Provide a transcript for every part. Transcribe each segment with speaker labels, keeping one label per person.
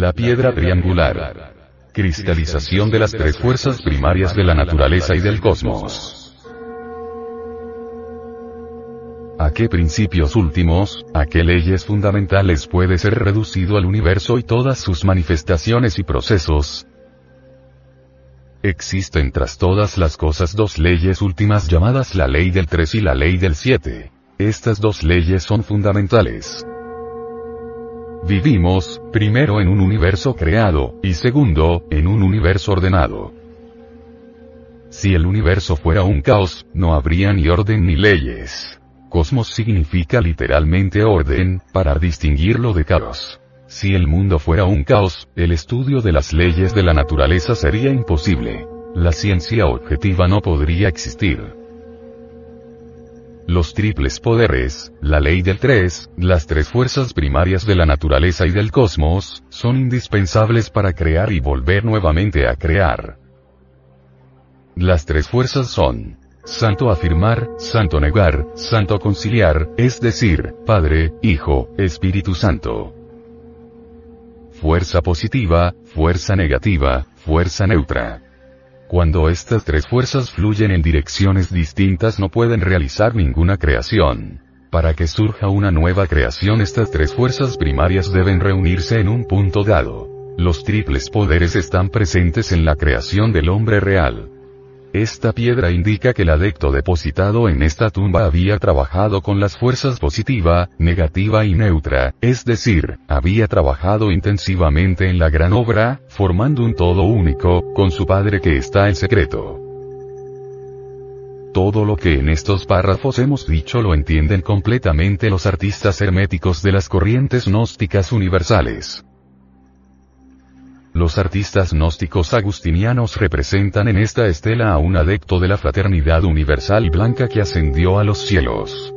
Speaker 1: La piedra triangular. Cristalización de las tres fuerzas primarias de la naturaleza y del cosmos. ¿A qué principios últimos, a qué leyes fundamentales puede ser reducido al universo y todas sus manifestaciones y procesos? Existen tras todas las cosas dos leyes últimas llamadas la ley del 3 y la ley del 7. Estas dos leyes son fundamentales. Vivimos, primero en un universo creado, y segundo, en un universo ordenado. Si el universo fuera un caos, no habría ni orden ni leyes. Cosmos significa literalmente orden, para distinguirlo de caos. Si el mundo fuera un caos, el estudio de las leyes de la naturaleza sería imposible. La ciencia objetiva no podría existir. Los triples poderes, la ley del tres, las tres fuerzas primarias de la naturaleza y del cosmos, son indispensables para crear y volver nuevamente a crear. Las tres fuerzas son Santo afirmar, santo negar, santo conciliar, es decir, Padre, Hijo, Espíritu Santo. Fuerza positiva, fuerza negativa, fuerza neutra. Cuando estas tres fuerzas fluyen en direcciones distintas no pueden realizar ninguna creación. Para que surja una nueva creación estas tres fuerzas primarias deben reunirse en un punto dado. Los triples poderes están presentes en la creación del hombre real. Esta piedra indica que el adecto depositado en esta tumba había trabajado con las fuerzas positiva, negativa y neutra, es decir, había trabajado intensivamente en la gran obra, formando un todo único, con su Padre que está en secreto. Todo lo que en estos párrafos hemos dicho lo entienden completamente los artistas herméticos de las corrientes gnósticas universales. Los artistas gnósticos agustinianos representan en esta estela a un adepto de la fraternidad universal blanca que ascendió a los cielos.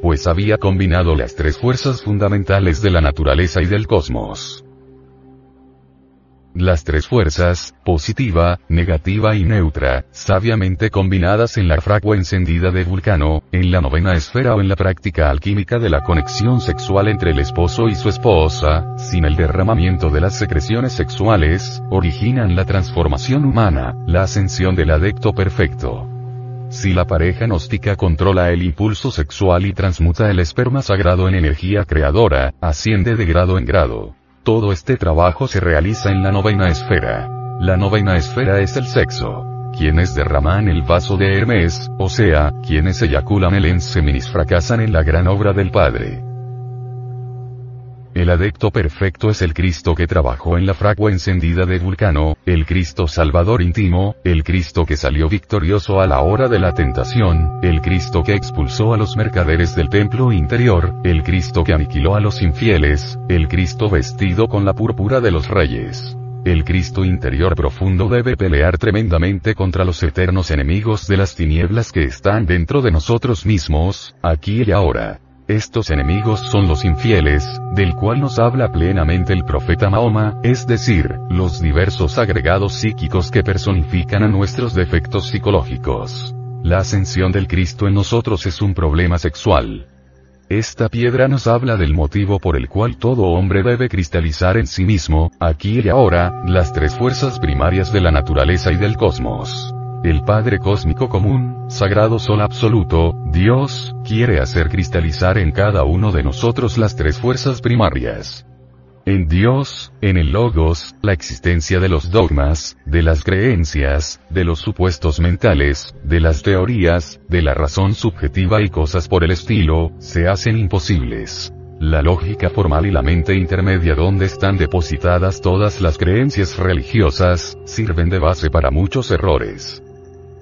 Speaker 1: Pues había combinado las tres fuerzas fundamentales de la naturaleza y del cosmos. Las tres fuerzas, positiva, negativa y neutra, sabiamente combinadas en la fragua encendida de Vulcano, en la novena esfera o en la práctica alquímica de la conexión sexual entre el esposo y su esposa, sin el derramamiento de las secreciones sexuales, originan la transformación humana, la ascensión del adecto perfecto. Si la pareja gnóstica controla el impulso sexual y transmuta el esperma sagrado en energía creadora, asciende de grado en grado. Todo este trabajo se realiza en la novena esfera. La novena esfera es el sexo. Quienes derraman el vaso de Hermes, o sea, quienes eyaculan el enseminis fracasan en la gran obra del Padre. El adecto perfecto es el Cristo que trabajó en la fragua encendida de Vulcano, el Cristo Salvador íntimo, el Cristo que salió victorioso a la hora de la tentación, el Cristo que expulsó a los mercaderes del templo interior, el Cristo que aniquiló a los infieles, el Cristo vestido con la púrpura de los reyes. El Cristo interior profundo debe pelear tremendamente contra los eternos enemigos de las tinieblas que están dentro de nosotros mismos, aquí y ahora. Estos enemigos son los infieles, del cual nos habla plenamente el profeta Mahoma, es decir, los diversos agregados psíquicos que personifican a nuestros defectos psicológicos. La ascensión del Cristo en nosotros es un problema sexual. Esta piedra nos habla del motivo por el cual todo hombre debe cristalizar en sí mismo, aquí y ahora, las tres fuerzas primarias de la naturaleza y del cosmos. El Padre Cósmico Común, Sagrado Sol Absoluto, Dios, quiere hacer cristalizar en cada uno de nosotros las tres fuerzas primarias. En Dios, en el Logos, la existencia de los dogmas, de las creencias, de los supuestos mentales, de las teorías, de la razón subjetiva y cosas por el estilo, se hacen imposibles. La lógica formal y la mente intermedia donde están depositadas todas las creencias religiosas, sirven de base para muchos errores.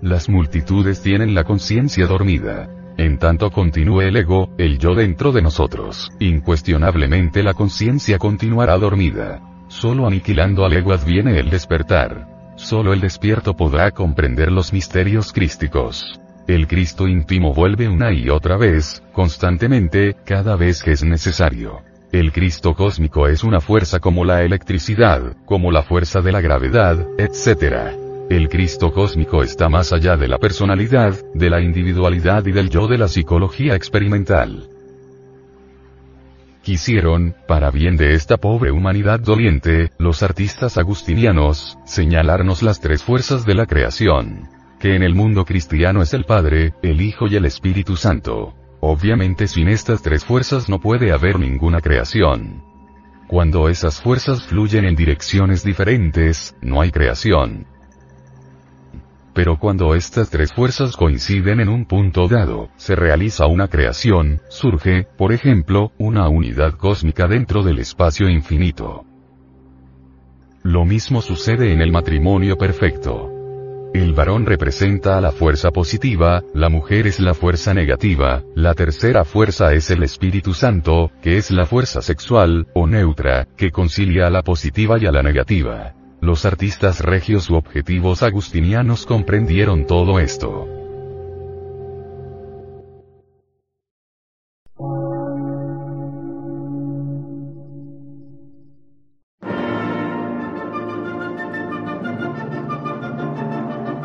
Speaker 1: Las multitudes tienen la conciencia dormida. En tanto continúe el ego, el yo dentro de nosotros, incuestionablemente la conciencia continuará dormida. Solo aniquilando al ego adviene el despertar. Solo el despierto podrá comprender los misterios crísticos. El Cristo íntimo vuelve una y otra vez, constantemente, cada vez que es necesario. El Cristo cósmico es una fuerza como la electricidad, como la fuerza de la gravedad, etc. El Cristo cósmico está más allá de la personalidad, de la individualidad y del yo de la psicología experimental. Quisieron, para bien de esta pobre humanidad doliente, los artistas agustinianos, señalarnos las tres fuerzas de la creación. Que en el mundo cristiano es el Padre, el Hijo y el Espíritu Santo. Obviamente sin estas tres fuerzas no puede haber ninguna creación. Cuando esas fuerzas fluyen en direcciones diferentes, no hay creación. Pero cuando estas tres fuerzas coinciden en un punto dado, se realiza una creación, surge, por ejemplo, una unidad cósmica dentro del espacio infinito. Lo mismo sucede en el matrimonio perfecto. El varón representa a la fuerza positiva, la mujer es la fuerza negativa, la tercera fuerza es el Espíritu Santo, que es la fuerza sexual, o neutra, que concilia a la positiva y a la negativa. Los artistas regios u objetivos agustinianos comprendieron todo esto.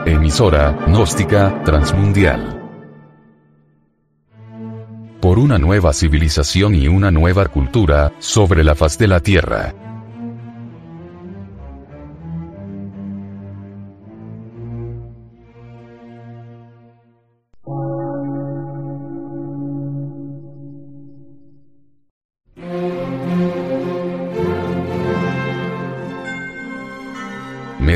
Speaker 1: Emisora, gnóstica, transmundial. Por una nueva civilización y una nueva cultura, sobre la faz de la Tierra.